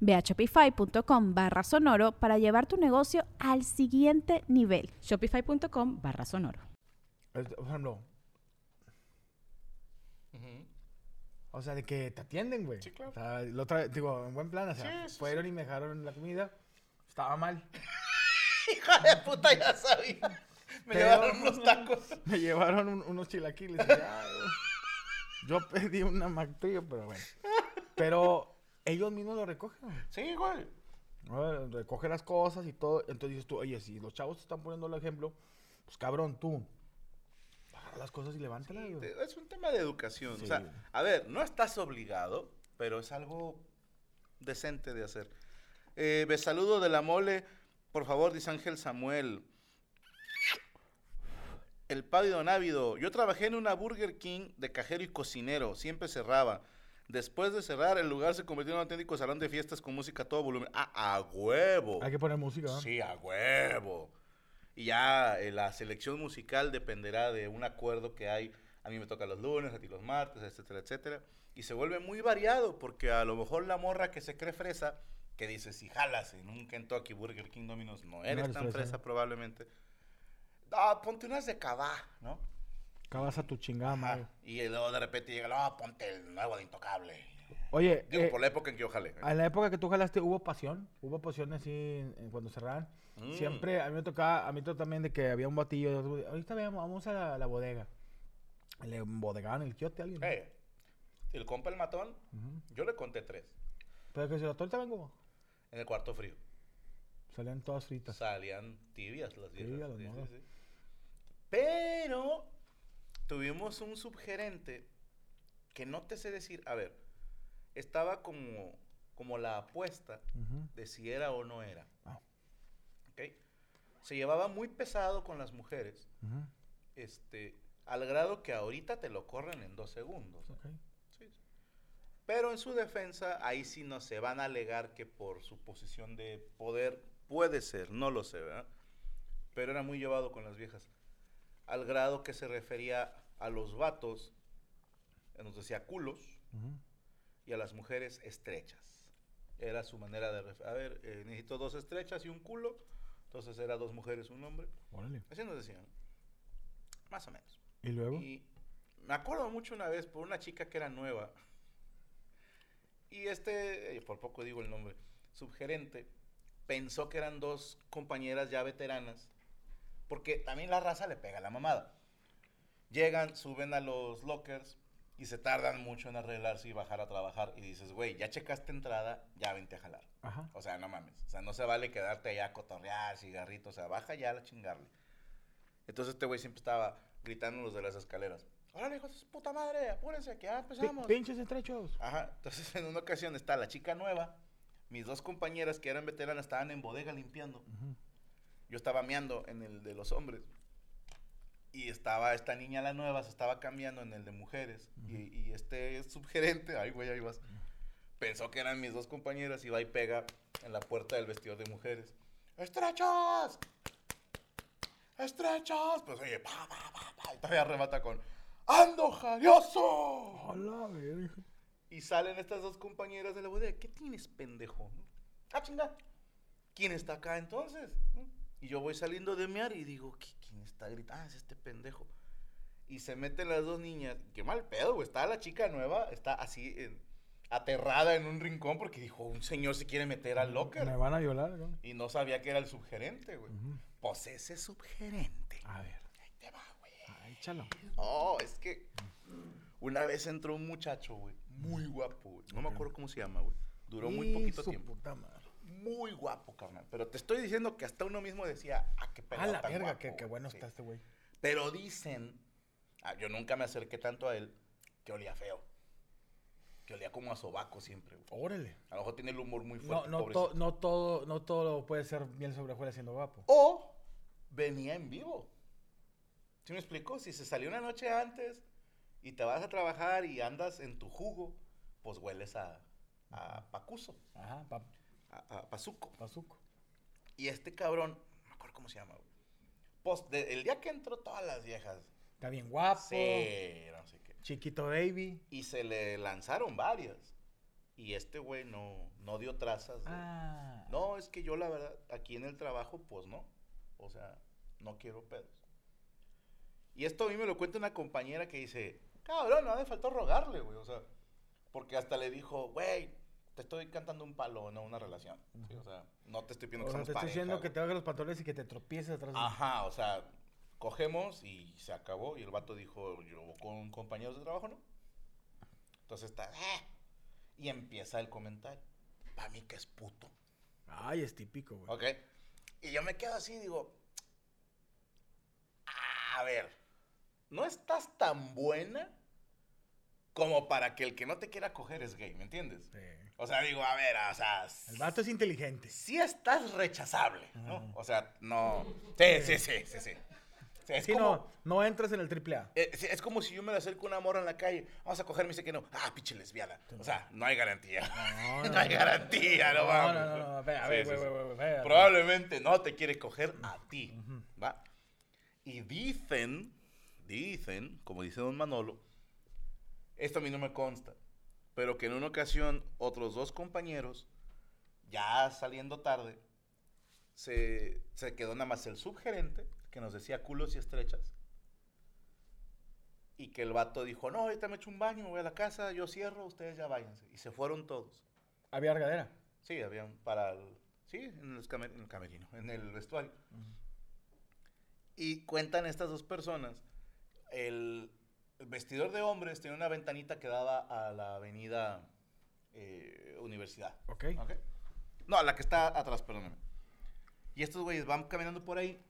Ve a shopify.com barra sonoro para llevar tu negocio al siguiente nivel. Shopify.com barra sonoro. Por ejemplo. O sea, de que te atienden, güey. Sí, claro. O sea, la otra vez, digo, en buen plan, o sea, Sí, sí, fueron y me dejaron la comida. Estaba mal. Hija de puta, ya sabía. Me Pero- llevaron unos tacos. Me llevaron un- unos chilaquiles. y ya, güey. yo pedí una McTrio, pero bueno. Pero ellos mismos lo recogen. Sí, güey. Ah, Recoge las cosas y todo. Entonces dices tú, oye, si los chavos te están poniendo el ejemplo, pues cabrón, tú. Agarra las cosas y levántalas. Te- Es un tema de educación. Sí. O sea, a ver, no estás obligado, pero es algo decente de hacer. Eh, besaludo de la mole, por favor, dice Ángel Samuel. El pávido návido. Yo trabajé en una Burger King de cajero y cocinero. Siempre cerraba. Después de cerrar, el lugar se convirtió en un auténtico salón de fiestas con música a todo volumen. ¡Ah, a huevo! Hay que poner música, ¿no? Sí, a huevo. Y ya eh, la selección musical dependerá de un acuerdo que hay. A mí me toca los lunes, a ti los martes, etcétera, etcétera. Y se vuelve muy variado porque a lo mejor la morra que se cree fresa, que dice si jalas en un Kentucky Burger King Domino's, no eres eres tan fresa. fresa probablemente. Ah, ponte unas de cabá, ¿no? Acabas a tu chingada, madre. Y luego de repente llega, no, ponte el nuevo de Intocable. Oye, Digo, eh, por la época en que yo jalé. a la época que tú jalaste, ¿hubo pasión? ¿Hubo pasión así en- en cuando cerraban? Mm. Siempre, a mí me tocaba, a mí también de que había un batillo. Ahorita veamos, vamos a la, la bodega. Le embodegaban el quiote a alguien. ¿no? Eh, el compa el matón, yo le conté tres. Pero que si la torta vengo, En el cuarto frío. salían todas fritas. Salían tibias las. Tibias las sí, sí. Pero tuvimos un subgerente que no te sé decir, a ver, estaba como, como la apuesta de si era o no era. Ah. ¿Ok? Se llevaba muy pesado con las mujeres, este, al grado que ahorita te lo corren en dos segundos. Sí, sí. Pero en su defensa, ahí sí no se van a alegar que por su posición de poder puede ser, no lo sé, ¿verdad? Pero era muy llevado con las viejas. Al grado que se refería a los vatos, eh, nos decía culos, y a las mujeres estrechas. Era su manera de... A ver, eh, necesito dos estrechas y un culo. Entonces era dos mujeres, un hombre. Órale. Así nos decían. Más o menos. ¿Y luego? Y me acuerdo mucho una vez por una chica que era nueva. Y este, eh, por poco digo el nombre, subgerente, pensó que eran dos compañeras ya veteranas. Porque también la raza le pega la mamada. Llegan, suben a los lockers y se tardan mucho en arreglarse y bajar a trabajar. Y dices, güey, ya checaste entrada, ya vente a jalar. Ajá. O sea, no mames. O sea, no se vale quedarte allá a cotorrear, cigarrito. O sea, baja ya a chingarle. Entonces este güey siempre estaba gritando los de las escaleras. ¡Órale, hijos de puta madre! ¡Apúrense, que ya empezamos! Pinches estrechos. Ajá. Entonces en una ocasión está la chica nueva. Mis dos compañeras que eran veteranas estaban en bodega limpiando. Ujú. Yo estaba meando en el de los hombres. Y estaba esta niña, la nueva, se estaba cambiando en el de mujeres. y, y este subgerente, ay, güey, ahí vas. Pensó que eran mis dos compañeras y va y pega en la puerta del vestidor de mujeres. ¡Estrechas! ¡Estrechas! Pues oye, pa, pa, pa, pa. Y todavía remata con ¡Ando jarioso! Hola, verga. Y salen estas dos compañeras de la bodega. ¿Qué tienes, pendejo? ¡Ah, chinga! ¿Quién está acá entonces? Y yo voy saliendo de mear y digo, "¿Qui- ¿quién está gritando? Ah, es este pendejo. Y se meten las dos niñas. Qué mal pedo, güey. Está la chica nueva, está así en- aterrada en un rincón porque dijo, un señor se quiere meter al locker. Me van a violar, ¿no? Y no sabía que era el subgerente, güey. Pues ese subgerente. A ver. Ahí te va, güey. Ay, Échalo. Oh, es que una vez entró un muchacho, güey, muy guapo, güey. No me acuerdo cómo se llama, güey. Duró muy poquito su tiempo. puta madre. Muy guapo, carnal. Pero te estoy diciendo que hasta uno mismo decía, ah, qué A pelado la verga, guapo, qué, qué güey". bueno Sí. está este güey. Pero dicen, ah, yo nunca me acerqué tanto a él, que olía feo. Que olía como a sobaco siempre, güey. Órale. A lo mejor tiene el humor muy No, fuerte. no, pobrecito. to- no todo, no todo puede ser miel sobre siendo guapo. O venía en vivo. ¿Sí me explico? Si se salió una noche antes y te vas a trabajar y andas en tu jugo, pues hueles a, a pacuso, Ajá, pa, a, a pazuco. pazuco. Y este cabrón, no me acuerdo cómo se llama, güey. De- el día que entró todas las viejas, Está bien guapo. sí, no sé qué. Chiquito baby. Y se le lanzaron varias. Y este güey no, no dio trazas. de- Ah. No, es que yo la verdad, aquí en el trabajo, pues no. O sea, no quiero pedos. Y esto a mí me lo cuenta una compañera que dice, cabrón, no me faltó rogarle, güey. O sea, porque hasta le dijo, güey, te estoy cantando un palo, no una relación. Sí, o sea, no te estoy pidiendo O que sea, seamos te estoy pareja, diciendo que te bajes los pantalones y que te tropieces atrás de. Ajá, o sea, cogemos y se acabó. Y el vato dijo, yo con compañeros de trabajo, ¿no? Entonces está, "Ah", y empieza el comentario. Para mí que es puto. Ay, es típico, güey. ¿Ok? Y yo me quedo así, digo, a ver, no estás tan buena como para que el que no te quiera coger es gay, ¿me entiendes? Sí. O sea, digo, a ver, o sea, El vato es inteligente. sí estás rechazable, ¿no? O sea, no. Sí, sí, sí, sí, sí. Es Sí, como, no, no entras en el triple A. eh, es como si yo me le acerco a una morra en la calle, vamos a coger, me dice que no. Ah, pinche lesbiana. O sea, no hay garantía. No, No, no, hay garantía, no, No, vamos. no, no, no, espera, a ver, sí, sí. Probablemente no te quiere coger a ti, ¿va? Y dicen, dicen, como dice don Manolo, esto a mí no me consta, pero que en una ocasión otros dos compañeros, ya saliendo tarde, se, se quedó nada más el subgerente, que nos decía culos y estrechas, y que el vato dijo, no, ahorita me echo un baño, me voy a la casa, yo cierro, ustedes ya váyanse. Y se fueron todos. Había regadera. Sí, habían para el. Sí, en el, camer- en el camerino, en el vestuario. Y cuentan estas dos personas. El, el vestidor de hombres tenía una ventanita que daba a la avenida eh, Universidad. Ok. ¿Ok? No, la que está atrás, perdóname. Y estos güeyes van caminando por ahí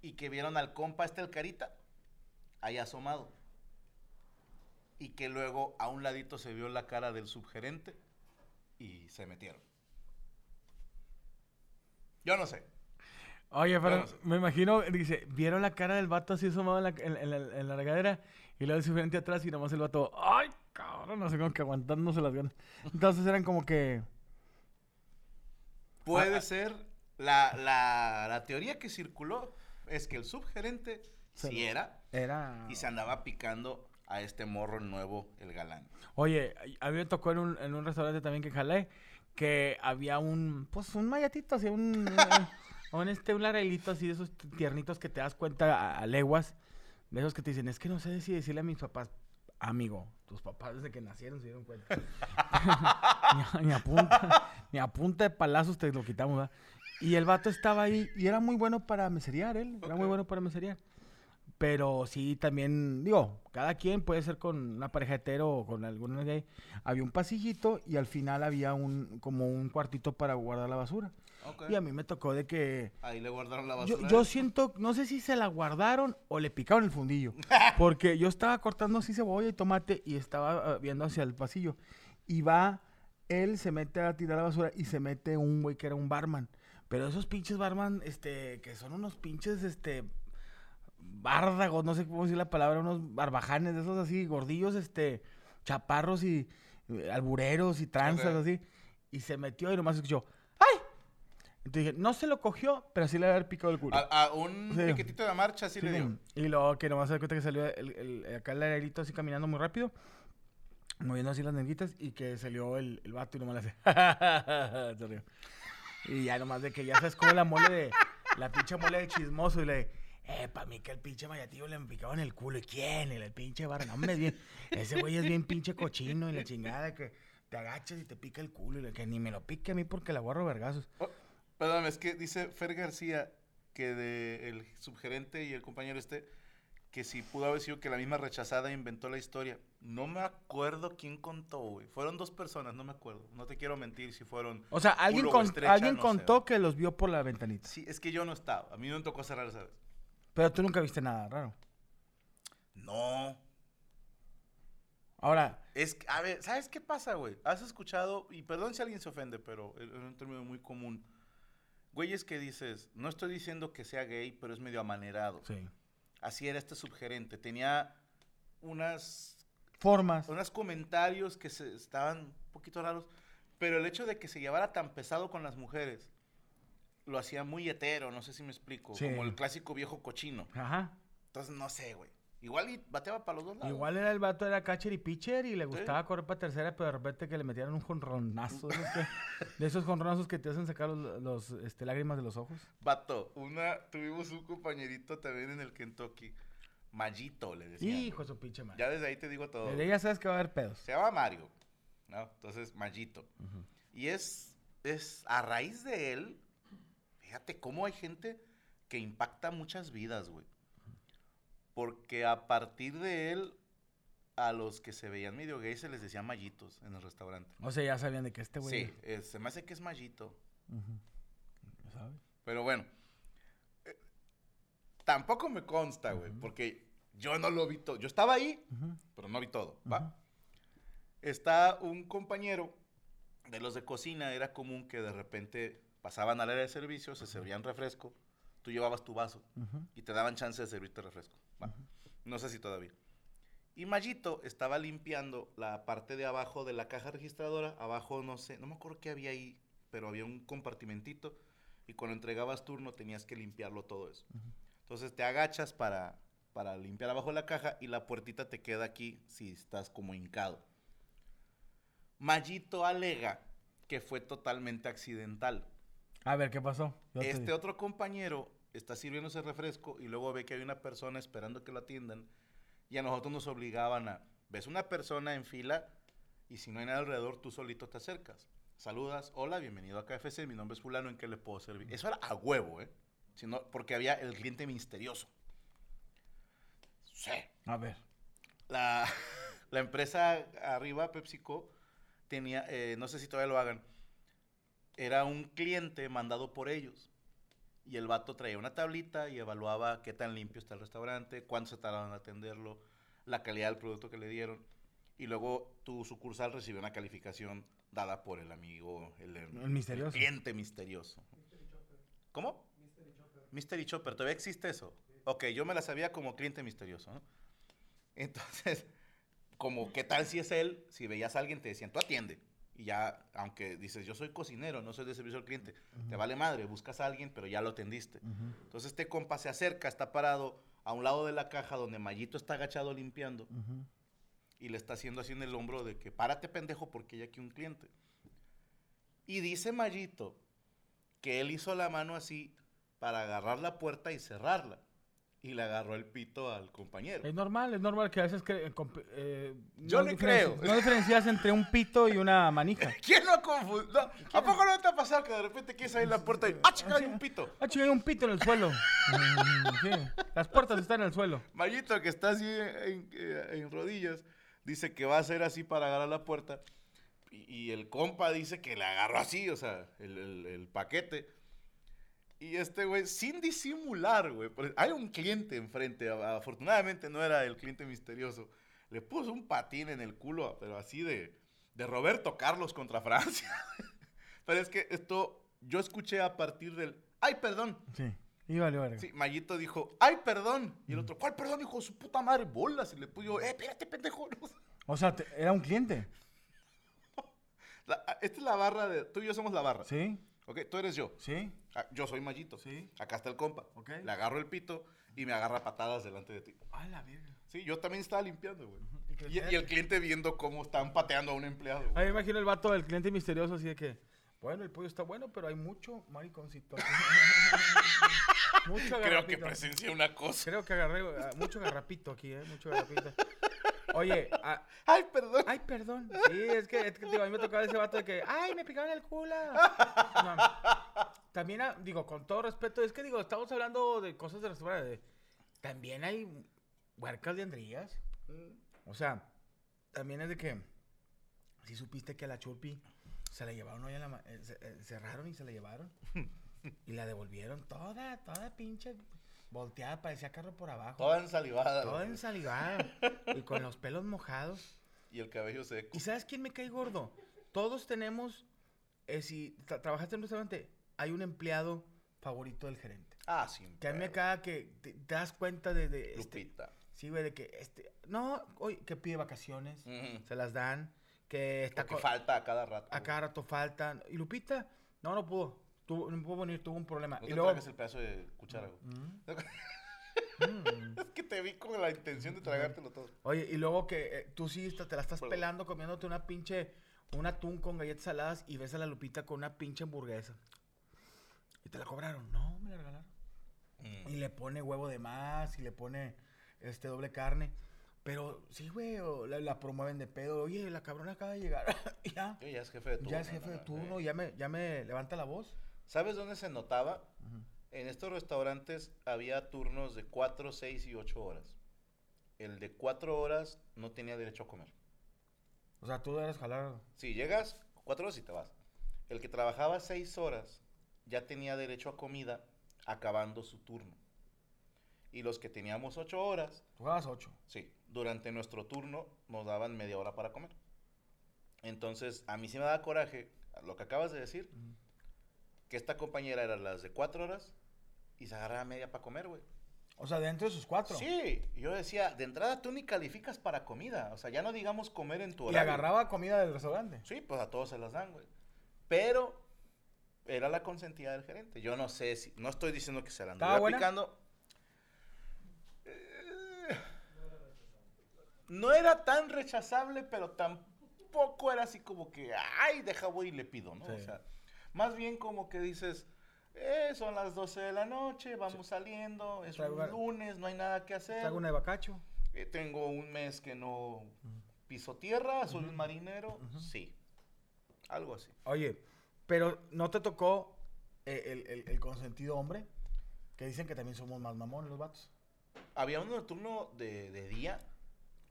y que vieron al compa este, el carita, ahí asomado. Y que luego a un ladito se vio la cara del subgerente y se metieron. Yo no sé. Oye, pero no sé. me imagino, dice, vieron la cara del vato así asomado en la, en, en la, en la regadera y luego su frente atrás y nomás el vato, ay, cabrón, no sé, como que aguantándose las ganas. Entonces eran como que, Puede Ah, ah. ser. La, la, la teoría que circuló es que el subgerente Se sí era era... y se andaba picando a este morro nuevo, el galán. Oye, a mí me tocó en un, en un restaurante también que jalé, que había un, pues un mayatito, así, un, un, un, este, un larguito así de esos tiernitos que te das cuenta a, a leguas, de esos que te dicen, es que no sé si decirle a mis papás, amigo, tus papás desde que nacieron se dieron cuenta. ni, a, ni a punta, ni a punta de palazos te lo quitamos, ¿verdad? Y el vato estaba ahí y era muy bueno para meserear, él, era muy bueno para meserear. Pero sí, también, digo, cada quien puede ser con una pareja hetero o con alguna gay. Había un pasillito y al final había un, como un cuartito para guardar la basura. Y a mí me tocó de que... Ahí le guardaron la basura. yo siento, no sé si se la guardaron o le picaron el fundillo. Porque yo estaba cortando así cebolla y tomate y estaba ah, viendo hacia el pasillo. Y va, él se mete a tirar la basura y se mete un güey que era un barman. Pero esos pinches barman, este, que son unos pinches, este, bárdagos, no sé cómo decir la palabra, unos barbajanes de esos así, gordillos, este, chaparros y eh, albureros y tranzas Ok. así. Y se metió y nomás escuchó. Entonces dije, no se lo cogió, pero sí le había picado el culo. A, a un Sí. piquetito de marcha sí, Sí, le dio. Y luego que nomás se da cuenta que salió el, el- acá el aerito así caminando muy rápido, moviendo así las nenguitas, y que salió el, el vato y nomás le hace. se rió. Y ya nomás de que ya sabes como la mole de. La pinche mole de chismoso y le. Eh, para mí que el pinche mayatillo le picaba en el culo. ¿Y quién? El, el pinche barra. No, hombre, es bien. Ese güey es bien pinche cochino y la chingada que te agachas y te pica el culo. Y le- que ni me lo pique a mí porque le aguarro vergazos. Oh, perdóname, es que dice Fer García que de el subgerente y el compañero este que si pudo haber sido que la misma rechazada inventó la historia. No me acuerdo quién contó, güey. Fueron dos personas, no me acuerdo. No te quiero mentir si fueron... O sea, alguien, con- estrecha, alguien no contó que los vio por la ventanita. Sí, es que yo no estaba. A mí no me tocó cerrar esa vez. Pero tú nunca viste nada raro. No. Ahora, Es a ver, ¿sabes qué pasa, güey? Has escuchado, y perdón si alguien se ofende, pero es un término muy común. Güey, es que dices, no estoy diciendo que sea gay, pero es medio amanerado. sí. Así era este subgerente. Tenía unas Formas. unos comentarios que se, estaban un poquito raros, pero el hecho de que se llevara tan pesado con las mujeres lo hacía muy hetero, no sé si me explico, Sí. como el clásico viejo cochino. Ajá. Entonces, no sé, güey. Igual y bateaba para los dos lados. Igual era el vato, era catcher y pitcher y le gustaba correr para tercera, pero de repente que le metieran un jonronazo. De esos, jonronazos que te hacen sacar los, los, este, lágrimas de los ojos. Vato, una, tuvimos un compañerito también en el Kentucky, Mayito, le decían. Hijo de su pinche madre. Ya desde ahí te digo todo. Desde ahí ya sabes que va a haber pedos. Se llama Mario, ¿no? Entonces, Mayito. Y es, es a raíz de él, fíjate cómo hay gente que impacta muchas vidas, güey. Porque a partir de él, a los que se veían medio gays se les decía Mayitos en el restaurante. O sea, ya sabían de que este güey. Sí, eh, se me hace que es Mayito. Ujú. ¿Sabes? Pero bueno, eh, tampoco me consta, güey, porque yo no lo vi todo. Yo estaba ahí, pero no vi todo, ¿va? Está un compañero de los de cocina, era común que de repente pasaban al área de servicio, se servían refresco, tú llevabas tu vaso Ujú. y te daban chance de servirte refresco, ¿va? No sé si todavía. Y Mayito estaba limpiando la parte de abajo de la caja registradora, abajo no sé, no me acuerdo qué había ahí, pero había un compartimentito y cuando entregabas turno tenías que limpiarlo todo eso. Entonces te agachas para, para limpiar abajo la caja y la puertita te queda aquí si estás como hincado. Mayito alega que fue totalmente accidental. A ver, ¿qué pasó? Yo te Este otro compañero está sirviéndose refresco y luego ve que hay una persona esperando que lo atiendan y a nosotros nos obligaban a, ves una persona en fila y si no hay nada alrededor, tú solito te acercas. Saludas, hola, bienvenido a KFC, mi nombre es fulano, ¿en qué le puedo servir? Eso era a huevo, ¿eh? Si no- porque había el cliente misterioso. Sí. A ver. La, la empresa arriba, PepsiCo, tenía, eh, no sé si todavía lo hagan, era un cliente mandado por ellos. Y el vato traía una tablita y evaluaba qué tan limpio está el restaurante, cuánto se tardaron en atenderlo, la calidad del producto que le dieron. Y luego tu sucursal recibió una calificación dada por el amigo, el, El misterioso. cliente misterioso. ¿Cómo? Mystery Chopper, ¿todavía existe eso? Ok, yo me la sabía como cliente misterioso, ¿no? Entonces, como, ¿qué tal si es él? Si veías a alguien, te decían, tú atiende. Y ya, aunque dices, yo soy cocinero, no soy de servicio al cliente, te vale madre, buscas a alguien, pero ya lo atendiste. Entonces, este compa se acerca, está parado a un lado de la caja donde Mayito está agachado limpiando y le está haciendo así en el hombro de que párate pendejo porque hay aquí un cliente. Y dice Mayito que él hizo la mano así para agarrar la puerta y cerrarla. Y le agarró el pito al compañero. Es normal, es normal que a veces que, eh, eh, Yo le diferenci- creo. No diferencias entre un pito y una manija. ¿Quién lo confundió? ¿A poco no te ha pasado que de repente quieres abrir la puerta y ¡ah, chica, hay un pito! Ah, chinga, hay un pito en el suelo. Mm, sí. Las puertas están en el suelo. Mayito, que está así en, eh, en rodillas, dice que va a hacer así para agarrar la puerta. Y, y el compa dice que le agarró así, o sea, el, el- el paquete. Y este güey, sin disimular, güey, hay un cliente enfrente, afortunadamente no era el cliente misterioso, le puso un patín en el culo, pero así de, de Roberto Carlos contra Francia. pero es que esto, yo escuché a partir del, ay, perdón, Sí. Y vale, verga. Sí, Mayito dijo, ay, perdón. Y el otro, ¿cuál perdón, hijo de su puta madre? Bolas. Y le puso, eh, espérate, pendejo. O sea, te- era un cliente. La- esta es la barra de, tú y yo somos la barra. Sí, Ok, tú eres yo. sí. Ah, yo soy Mayito. Sí. Acá está el compa. Ok. Le agarro el pito y me agarra patadas delante de ti. A la verga. Sí, yo también estaba limpiando, güey. Y el cliente viendo cómo están pateando a un empleado. Ahí me imagino el vato del cliente misterioso así de que, bueno, el pollo está bueno, pero hay mucho mariconcito. aquí". mucho Creo que presencié una cosa. Creo que agarré ah, mucho garrapito aquí, ¿eh? Mucho garrapito. Oye, Ay, perdón. ay, perdón. Sí, es que, es que, digo, a mí me tocaba ese vato de que, ay, me picaron el culo. No. También, ah, digo, con todo respeto, es que, digo, estamos hablando de cosas de restaurante. También hay huercas de Andrías. O sea, también es de que. Si supiste que a la Churpi se la llevaron hoy a la. ma- eh, se- eh, cerraron y se la llevaron. y la devolvieron toda, toda pinche. Volteada, parecía carro por abajo. Toda ensalivada. Toda güey. ensalivada. y con los pelos mojados. Y el cabello seco. ¿Y sabes quién me cae gordo? Todos tenemos. eh, si tra- trabajaste en un restaurante, hay un empleado favorito del gerente. Ah, sí. Que a mí me caga que te, te das cuenta de. de este, Lupita. sí, güey, de que este. No, oye, que pide vacaciones. Se las dan. Que está co- falta a cada rato. A cada rato faltan. Y Lupita, no, no pudo. Tuvo, no pudo venir, tuvo un problema. No y te luego. tragas el pedazo de cuchara, güey. Mm, mm. Es que te vi con la intención de tragártelo todo. Oye, y luego que eh, tú sí está- te la estás Perdón. pelando comiéndote una pinche. Un atún con galletas saladas y ves a la Lupita con una pinche hamburguesa. Y te la cobraron. No, me la regalaron. Mm. Y le pone huevo de más y le pone este doble carne. Pero sí, güey, la, la promueven de pedo. Oye, la cabrona acaba de llegar. Ya. Sí, ya es jefe de turno. ya es jefe de turno, Sí. ya me, ya me levanta la voz. ¿Sabes dónde se notaba? En estos restaurantes había turnos de 4, 6 y 8 horas. El de 4 horas no tenía derecho a comer. O sea, tú eres jalar. Si llegas, 4 horas y te vas. El que trabajaba 6 horas ya tenía derecho a comida acabando su turno. Y los que teníamos 8 horas, Tú jugabas ocho. sí, durante nuestro turno nos daban media hora para comer. Entonces, a mí sí me da coraje lo que acabas de decir, que esta compañera era las de 4 horas y se agarraba media para comer, güey. O sea, dentro de sus cuatro. Sí, y yo decía, de entrada tú ni calificas para comida, o sea, ya no digamos comer en tu Y horario. agarraba comida del restaurante. Sí, pues a todos se las dan, güey. Pero era la consentida del gerente. Yo no sé si, no estoy diciendo que se la ¿Estaba anduviera aplicando. Eh, No era tan rechazable, pero tampoco era así como que, ay, deja voy y le pido, ¿no? O sea, más bien como que dices, eh, son las 12 de la noche, vamos saliendo, es Traigo un una- lunes, no hay nada que hacer. Traigo una de bacacho. Eh, tengo un mes que no piso tierra, soy un marinero, sí. Algo así. Oye, pero ¿no te tocó eh, el, el- el consentido hombre? Que dicen que también somos más mamones los vatos. Había uno de turno de, de día.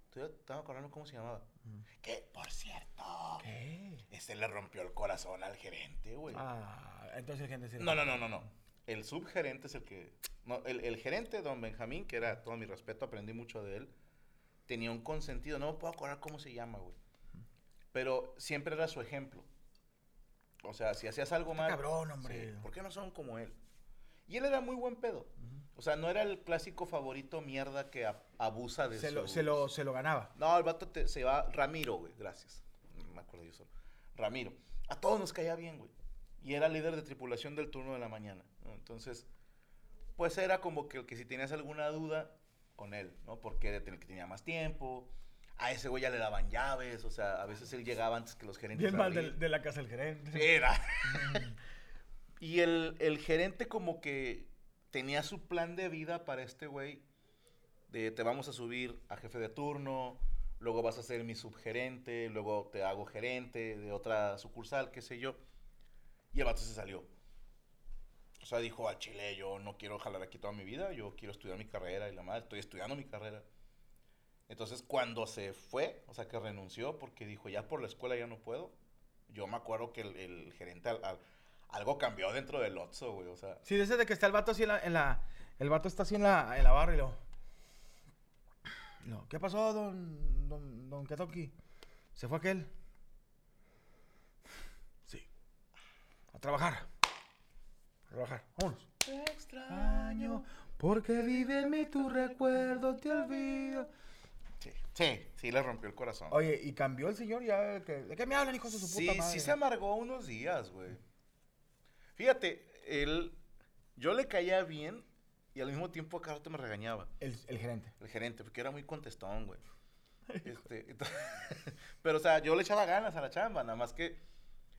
Estoy- Estaba acordando cómo se llamaba. Que, por cierto, ¿Qué? Este le rompió el corazón al gerente, güey. Ah, entonces gente se no, no, no, no, no. El subgerente es el que... No, el, el gerente, don Benjamín, que era todo mi respeto, aprendí mucho de él, tenía un consentido. No me puedo acordar cómo se llama, güey. Pero siempre era su ejemplo. O sea, si hacías algo mal... cabrón, hombre. sí, ¿Por qué no son como él? Y él era muy buen pedo. O sea, no era el clásico favorito mierda que abusa de Se lo, su- se, lo, se lo ganaba. No, el vato te- se va... Ramiro, güey, gracias. No me acuerdo yo solo. Ramiro. A todos nos caía bien, güey. Y era líder de tripulación del turno de la mañana. ¿no? Entonces, pues era como que, que si tenías alguna duda, con él, ¿no? Porque era el que tenía más tiempo. A ese güey ya le daban llaves. O sea, a veces él llegaba antes que los gerentes. Bien mal del- de, la casa del gerente. Sí, era. y el, el gerente como que tenía su plan de vida para este güey. De te vamos a subir a jefe de turno, luego vas a ser mi subgerente, luego te hago gerente de otra sucursal, qué sé yo. Y el vato se salió. O sea, dijo al chile, yo no quiero jalar aquí toda mi vida, yo quiero estudiar mi carrera y la madre, estoy estudiando mi carrera. Entonces, cuando se fue, o sea, que renunció porque dijo, ya por la escuela ya no puedo, yo me acuerdo que el, el gerente al- al- algo cambió dentro del Otso, güey, o sea, Sí, desde que está el vato así en la, en la- El vato está así en la, en la barra y lo... No, ¿qué pasó, don... Don, don Ketoki? ¿Se fue aquel? Sí. A trabajar. A trabajar. Vámonos. Extraño, porque vive en mí tu recuerdo, te olvido. sí, sí, sí le rompió el corazón. Oye, y cambió el señor ya. que- ¿De qué me hablan, hijos de su Sí, puta madre? sí se amargó unos días, güey. Fíjate, él, yo le caía bien y al mismo tiempo cada rato me regañaba. El, el gerente. El gerente, porque era muy contestón, güey. Este, ento- pero, o sea, yo le echaba ganas a la chamba, nada más que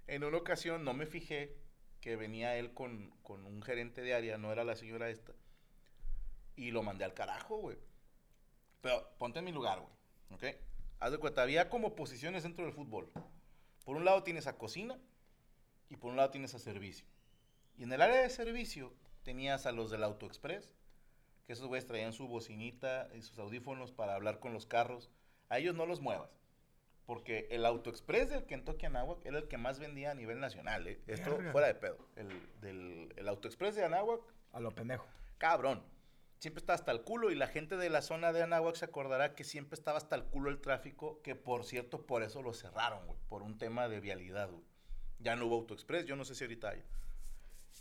en una ocasión no me fijé que venía él con, con un gerente de área, no era la señora esta, y lo mandé al carajo, güey. Pero ponte en mi lugar, güey, ¿ok? Haz de cuenta, había como posiciones dentro del fútbol. Por un lado tienes a cocina y por un lado tienes a servicio. Y en el área de servicio tenías a los del AutoExpress, que esos güeyes traían su bocinita y sus audífonos para hablar con los carros. A ellos no los muevas. Porque el AutoExpress del Kentucky Anáhuac era el que más vendía a nivel nacional, ¿eh? Esto Verga. fuera de pedo. El, del, el AutoExpress de Anáhuac, A lo pendejo. cabrón. Siempre estaba hasta el culo y la gente de la zona de Anáhuac se acordará que siempre estaba hasta el culo el tráfico, que por cierto, por eso lo cerraron, güey, por un tema de vialidad, güey. Ya no hubo AutoExpress, yo no sé si ahorita hay.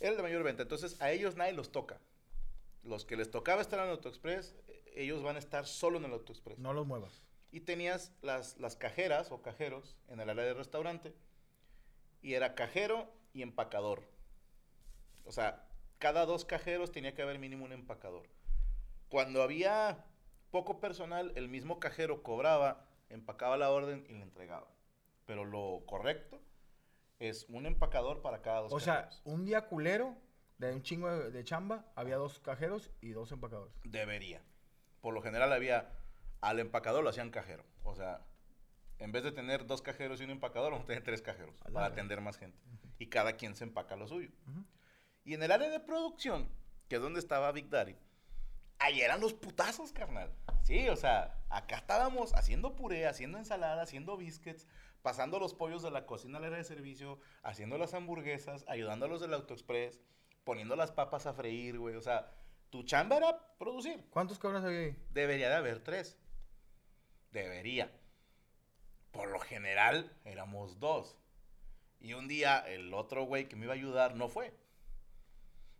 Era el de mayor venta, entonces a ellos nadie los toca. Los que les tocaba estar en el AutoExpress, eh, ellos van a estar solo en el AutoExpress. No los muevas. Y tenías las, las cajeras o cajeros en el área del restaurante. Y era cajero y empacador. O sea, cada dos cajeros tenía que haber mínimo un empacador. Cuando había poco personal, el mismo cajero cobraba, empacaba la orden y le entregaba. Pero lo correcto es un empacador para cada dos O sea, un día culero de un chingo de, de chamba, había dos cajeros y dos empacadores. Debería. Por lo general había al empacador lo hacían cajero. O sea, en vez de tener dos cajeros y un empacador, vamos a tener tres cajeros para atender más gente. Y cada quien se empaca lo suyo. Y en el área de producción, que es donde estaba Big Daddy, ahí eran los putazos, carnal. Sí, o sea, acá estábamos haciendo puré, haciendo ensalada, haciendo biscuits, pasando los pollos de la cocina al área de servicio, haciendo las hamburguesas, ayudando a los del AutoExpress, poniendo las papas a freír, güey. O sea, tu chamba era producir. ¿Cuántos cabrones había ahí? Debería de haber tres. Debería. Por lo general éramos dos. Y un día el otro güey que me iba a ayudar no fue.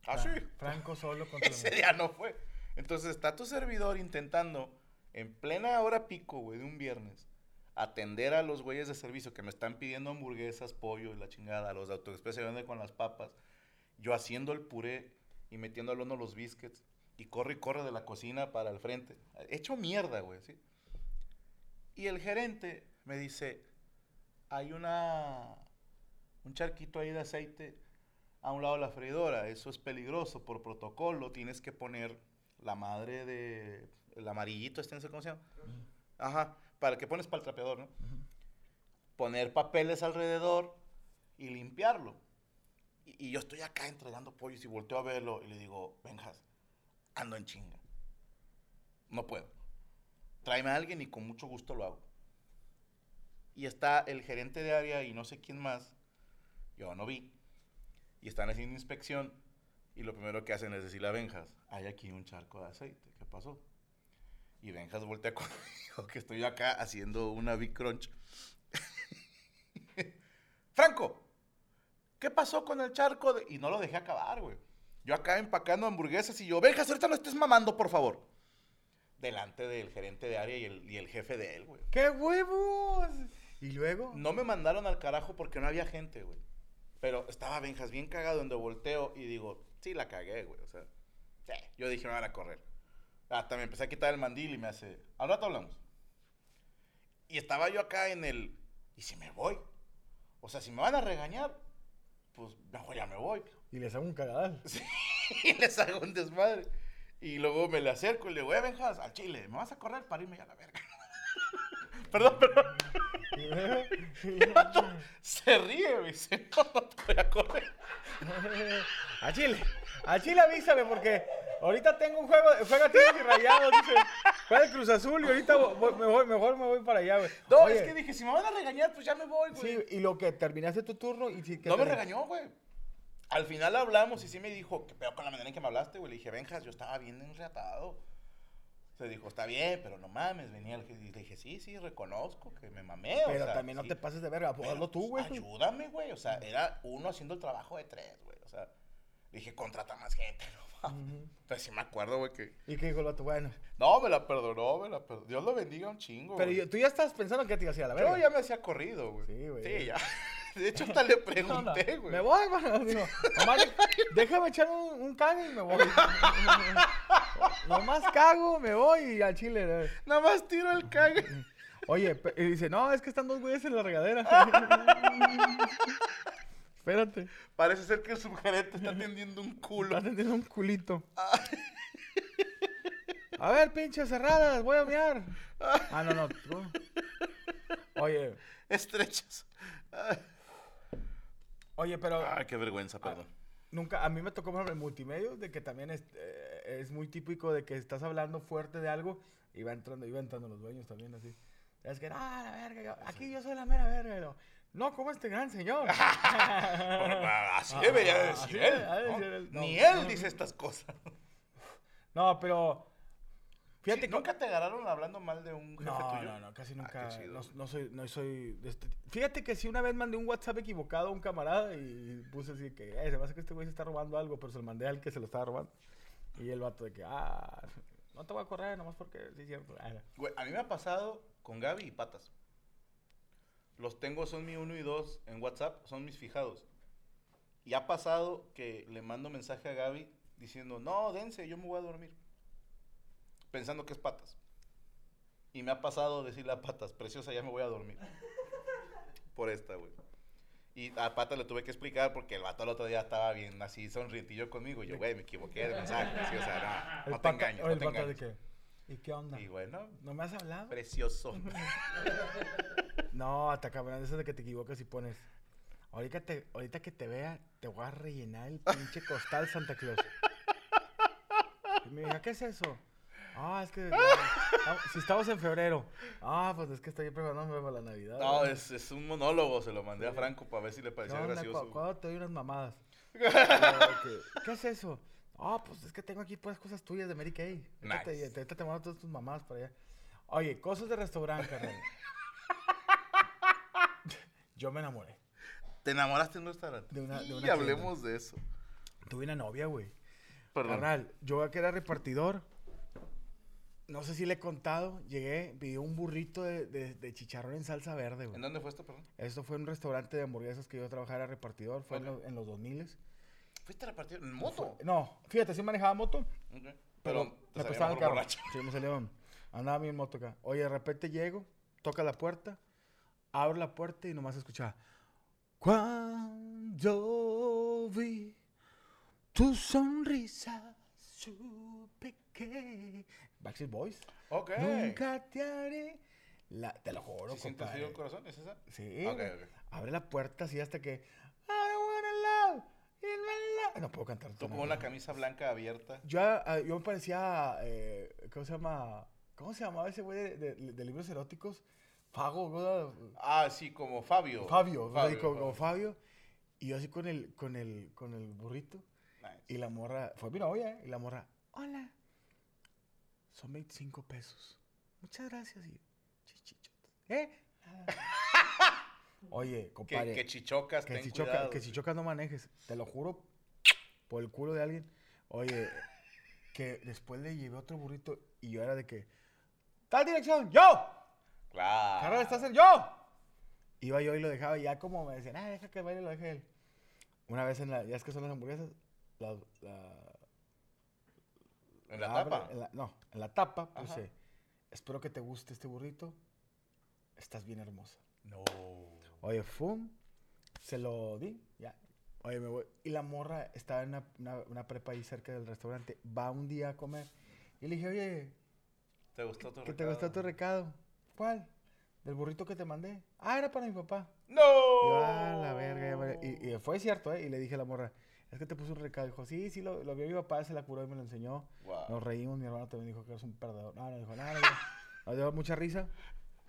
Ah, sí. Fra- Franco solo contra Ese día no fue. Entonces está tu servidor intentando, en plena hora pico, güey, de un viernes, atender a los güeyes de servicio que me están pidiendo hamburguesas, pollo y la chingada, los de AutoExpress se venden con las papas. Yo haciendo el puré y metiendo al horno los biscuits. Y corre y corre de la cocina para el frente. Hecho mierda, güey, ¿sí? Y el gerente me dice, hay una... Un charquito ahí de aceite a un lado de la freidora. Eso es peligroso por protocolo. Tienes que poner la madre de... El amarillito, este no sé cómo se llama. Ajá, para que pones para el trapeador, ¿no? Poner papeles alrededor y limpiarlo. Y, yo estoy acá entregando pollos y volteo a verlo y le digo, vengas, ando en chinga. No puedo. Tráeme a alguien y con mucho gusto lo hago. Y está el gerente de área y no sé quién más. Yo no vi. Y están haciendo inspección. Y lo primero que hacen es decirle a Benjas, hay aquí un charco de aceite. ¿Qué pasó? Y Benjas voltea conmigo que estoy acá haciendo una Big Crunch. Franco, ¿qué pasó con el charco? de-?" Y no lo dejé acabar, güey. Yo acá empacando hamburguesas y yo, Benjas, ahorita no estés mamando, por favor. Delante del gerente de área y el, y el jefe de él, güey. ¡Qué huevos! Y luego, No me mandaron al carajo porque no había gente, güey. Pero estaba Benjas bien cagado donde volteo y digo, sí la cagué, güey. O sea, sí. Yo dije, me van a correr. Hasta me empecé a quitar el mandil y me hace, al rato hablamos. Y estaba yo acá en el, ¿y si me voy? O sea, si me van a regañar, pues mejor ya me voy. y les hago un cagadal. y les hago un desmadre. Y luego me le acerco y le digo, eh, Benjas, al chile, ¿me vas a correr para irme a la verga? perdón, perdón. Se ríe, me dice, no, no te voy a correr. A Chile, a Chile avísame porque ahorita tengo un juego, juega Tigres y Rayados, dice, juega el Cruz Azul y ahorita voy- me voy, mejor me voy para allá, güey. No, Oye, es que dije, si me van a regañar, pues ya me voy, güey. Sí, y lo que terminaste tu turno y que no me regañó, güey. Al final hablamos y sí me dijo, ¿qué pedo con la manera en que me hablaste, güey? Le dije, Benjas, yo estaba bien enreatado. Se dijo, está bien, pero no mames, venía el... Y le dije, sí, sí, reconozco que me mamé, o Pero sea, también no sí. te pases de verga, pues, hazlo tú, pues, güey. Ayúdame, güey. O sea, era uno haciendo el trabajo de tres, güey. O sea, dije, contrata más gente, no mames. Entonces sí me acuerdo, güey, que. Y que dijo el bueno. No, me la perdonó, me la perdonó. Dios lo bendiga un chingo. Pero yo- tú ya estás pensando que te ibas a a la verga. Yo ya me hacía corrido, güey. Sí, güey. Sí, ya. De hecho, hasta le pregunté, güey. Me voy, mano. Digo, nomás déjame echar un, un cague y me voy. nomás cago, me voy y al chile. eh. Nada más tiro el cague. Oye, y dice, no, es que están dos güeyes en la regadera. Espérate, Parece ser que el subgerente está atendiendo un culo. estás teniendo un culito. A ver, pinches cerradas, voy a mear. Ah, no, no. Oye, Estrechas. Oye, pero Ay, qué vergüenza, perdón. Nunca, a mí me tocó por ejemplo, en multimedios de que también es, eh, es muy típico de que estás hablando fuerte de algo y va entrando, iba entrando los dueños también así. Es que, ah, la verga, yo- aquí yo soy la mera verga. lo, no, como este gran señor. Así debería Ah, decir él. Ni él dice estas cosas. no, pero fíjate Sí, que ¿Nunca te agarraron hablando mal de un jefe No, tuyo? no, no, casi Ah, nunca. chido. no, no soy, no soy. de este- Fíjate que sí una vez mandé un WhatsApp equivocado a un camarada y puse así que, eh, se me hace que este güey se está robando algo, pero se lo mandé al que se lo estaba robando. Y el vato de que, ah, no te voy a correr nomás porque sí cierto. Ah, Güey, a mí me ha pasado con Gaby y Patas. Los tengo, son mi uno y dos en WhatsApp, son mis fijados. Y ha pasado que le mando mensaje a Gaby diciendo, no, dense, yo me voy a dormir. Pensando que es Patas. Y me ha pasado decirle a Patas, preciosa, ya me voy a dormir. Por esta, güey. Y a Patas le tuve que explicar porque el vato el otro día estaba bien así sonrientillo conmigo. Y yo, güey, me equivoqué de mensaje. Sí, o sea, no, no te o no te de ¿y qué onda? Y bueno, ¿No me has hablado? precioso. No, hasta cabrón, eso de que te equivocas y pones. Ahorita, te, ahorita que te vea, te voy a rellenar el pinche costal Santa Claus. Y me dijo, ¿qué es eso? Ah, es que. si estamos en febrero. Ah, pues es que estoy preparándome para la Navidad. No, es, es un monólogo, se lo mandé a Franco para ver si le ¿Qué parecía onda? gracioso. ¿Cu- ¿Cuándo te doy unas mamadas? ¿Qué es eso? Ah, pues es que tengo aquí pues cosas tuyas de Mary Kay. Te- Nice. te, ahorita te mando todas tus mamadas para allá. Oye, cosas de restaurante, carnal. Yo me enamoré. ¿Te enamoraste en un restaurante? De una- de y hablemos de eso. Tuve una novia, güey. Perdón. Carnal, yo que era repartidor. No sé si le he contado. Llegué, pidió un burrito de, de- de chicharrón en salsa verde, güey. ¿En dónde fue esto, perdón? Esto fue en un restaurante de hamburguesas que yo trabajaba, era repartidor. Fue en, Ok. lo- en los 2000 ¿Fuiste a repartir en moto? No, fíjate, sí manejaba moto. Pero Pero me prestaban el carro. Sí, me salió. Andaba mi moto acá. Oye, de repente llego, toca la puerta, abro la puerta y nomás escuchaba. Cuando vi tu sonrisa, supe que. Backstreet Boys. Ok. Nunca te haré. La, te lo juro, ¿Sí sientes compadre. frío el corazón? ¿Es esa? Sí. Abre la puerta así hasta que. I don't wanna love in my life". No puedo cantar. Tú con no. camisa blanca abierta. Yo, ah, yo me parecía, eh, ¿cómo se llama? ¿Cómo se llamaba ese güey de, de- de libros eróticos? Fago, güey. Ah, sí, como Fabio. Fabio, Fabio, como, como Fabio. Fabio. Y yo así con el, con el, con el burrito. Nice. Y la morra, fue mi novia, ¿eh? Y la morra, hola. Son 25 pesos. Muchas gracias. Y chichichotas. ¿Eh? Oye, compadre. que chichocas, Que ten si, choca, cuidado. que si chocas no manejes. Te lo juro por el culo de alguien. Oye, que después le llevé otro burrito y yo era de que. ¡Tal dirección! ¡Yo! Claro. ¡Carnal, estás en yo! Iba yo y lo dejaba y ya como me decían, ah, deja que baile, lo deje él. Una vez en la. Ya es que son las hamburguesas. La, la- ¿En la la abre- tapa? en la- no, en la tapa Ajá. puse. Espero que te guste este burrito. Estás bien hermosa. No. Oye, fum, se lo di, ya. Oye, me voy. Y la morra estaba en una, una- una prepa ahí cerca del restaurante. Va un día a comer. Y le dije, oye, ¿Te gustó tu ¿qué te recado? gustó tu recado? ¿Cuál? Del burrito que te mandé. Ah, era para mi papá. ¡No! Y yo, ah, la verga. ya vale". Y, y fue cierto, ¿eh? Y le dije a la morra, es que te puse un recado. Dijo, sí, sí, lo, lo vio mi papá, se la curó y me lo enseñó. Wow. Nos reímos, mi hermano también dijo que eres un perdedor. No, no, dijo, nada, no, nos dio mucha risa.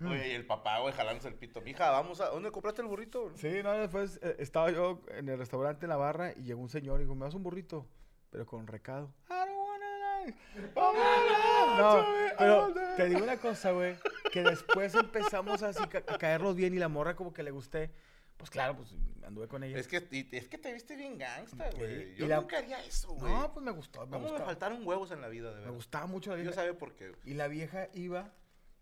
Oye, y el papá, güey, jalándose el pito. Mija, vamos a... ¿Dónde compraste el burrito? Sí, no, después eh, estaba yo en el restaurante en la barra y llegó un señor y dijo, me das un burrito, pero con recado. I don't wanna lie. No, pero te digo una cosa, güey, que después empezamos así a caernos bien y la morra como que le gusté. Pues claro, pues anduve con ella. Es que, es que te viste bien gangsta, güey. Yo la- nunca haría eso, güey. No, pues me gustó, me ¿Cómo me faltaron huevos en la vida, de Me verdad? gustaba mucho la vieja. sabe por qué. Y la vieja iba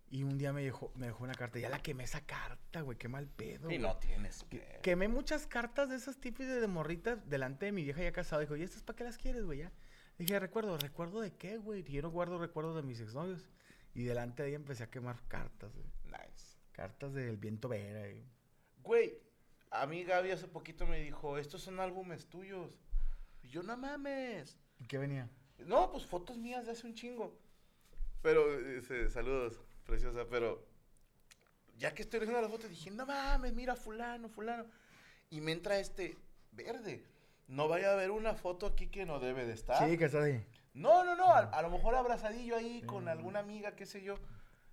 y un día me dejó, me dejó una carta. Ya la quemé esa carta, güey, qué mal pedo. Y güey. no tienes que... Quemé muchas cartas de esas típicas de morritas delante de mi vieja ya casada. Dijo, ¿y estas para qué las quieres, güey? Ya. Dije, recuerdo, ¿recuerdo de qué, güey? Y yo no guardo recuerdos de mis exnovios. Y delante de ella empecé a quemar cartas, güey. Nice. Cartas del viento vera. y- Güey, a mí Gaby hace poquito me dijo, estos son álbumes tuyos. Y yo, no mames. ¿Y qué venía? No, pues fotos mías de hace un chingo. Pero, saludos, preciosa, pero ya que estoy viendo las fotos, dije, no mames, mira fulano, fulano. Y me entra este verde. no vaya a haber una foto aquí que no debe de estar. Sí, que está ahí. No, no, no, a, a lo mejor abrazadillo ahí con alguna amiga, qué sé yo.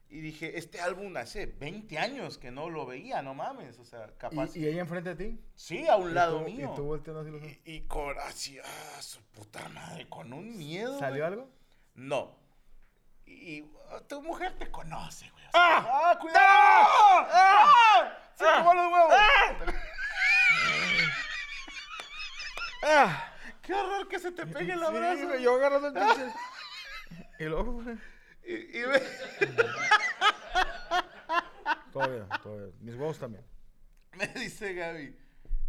Y dije, este álbum hace 20 años que no lo veía, no mames, o sea, capaz. ¿Y, y ella enfrente de ti? sí, a un ¿Y lado tú- mío. Y tú volteando así los ojos. Y, y con así, ah, su puta madre, con un miedo. ¿Salió güey. algo? No. Y ah, tu mujer te conoce, güey. o sea, ¡Ah! ¡Ah, cuidado! ¡Ah! ¡Se tomó los huevos! ¡Ah! ¡Qué horror que se te pegue el Sí, abrazo! güey, yo agarrando el pinche. y luego, güey. Y, y todo bien. Mis huevos también. me dice Gaby,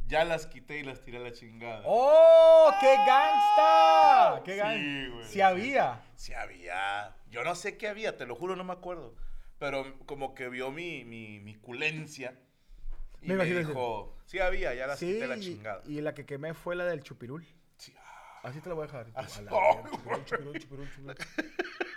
ya las quité y las tiré a la chingada. ¡Oh! ¡Qué gangsta! ¡Qué Sí, gangsta! güey, Si sí. había. Sí había. Yo no sé qué había, te lo juro, no me acuerdo. Pero como que vio mi, mi, mi culencia. Y Me me, imagino, sí. dijo, sí había, ya las Sí, quité la chingada. y la que quemé fue la del chupirul. Sí, ah, Así te la voy a dejar. Así- A la Oh, chupirul, chupirul, chupirul, chupirul.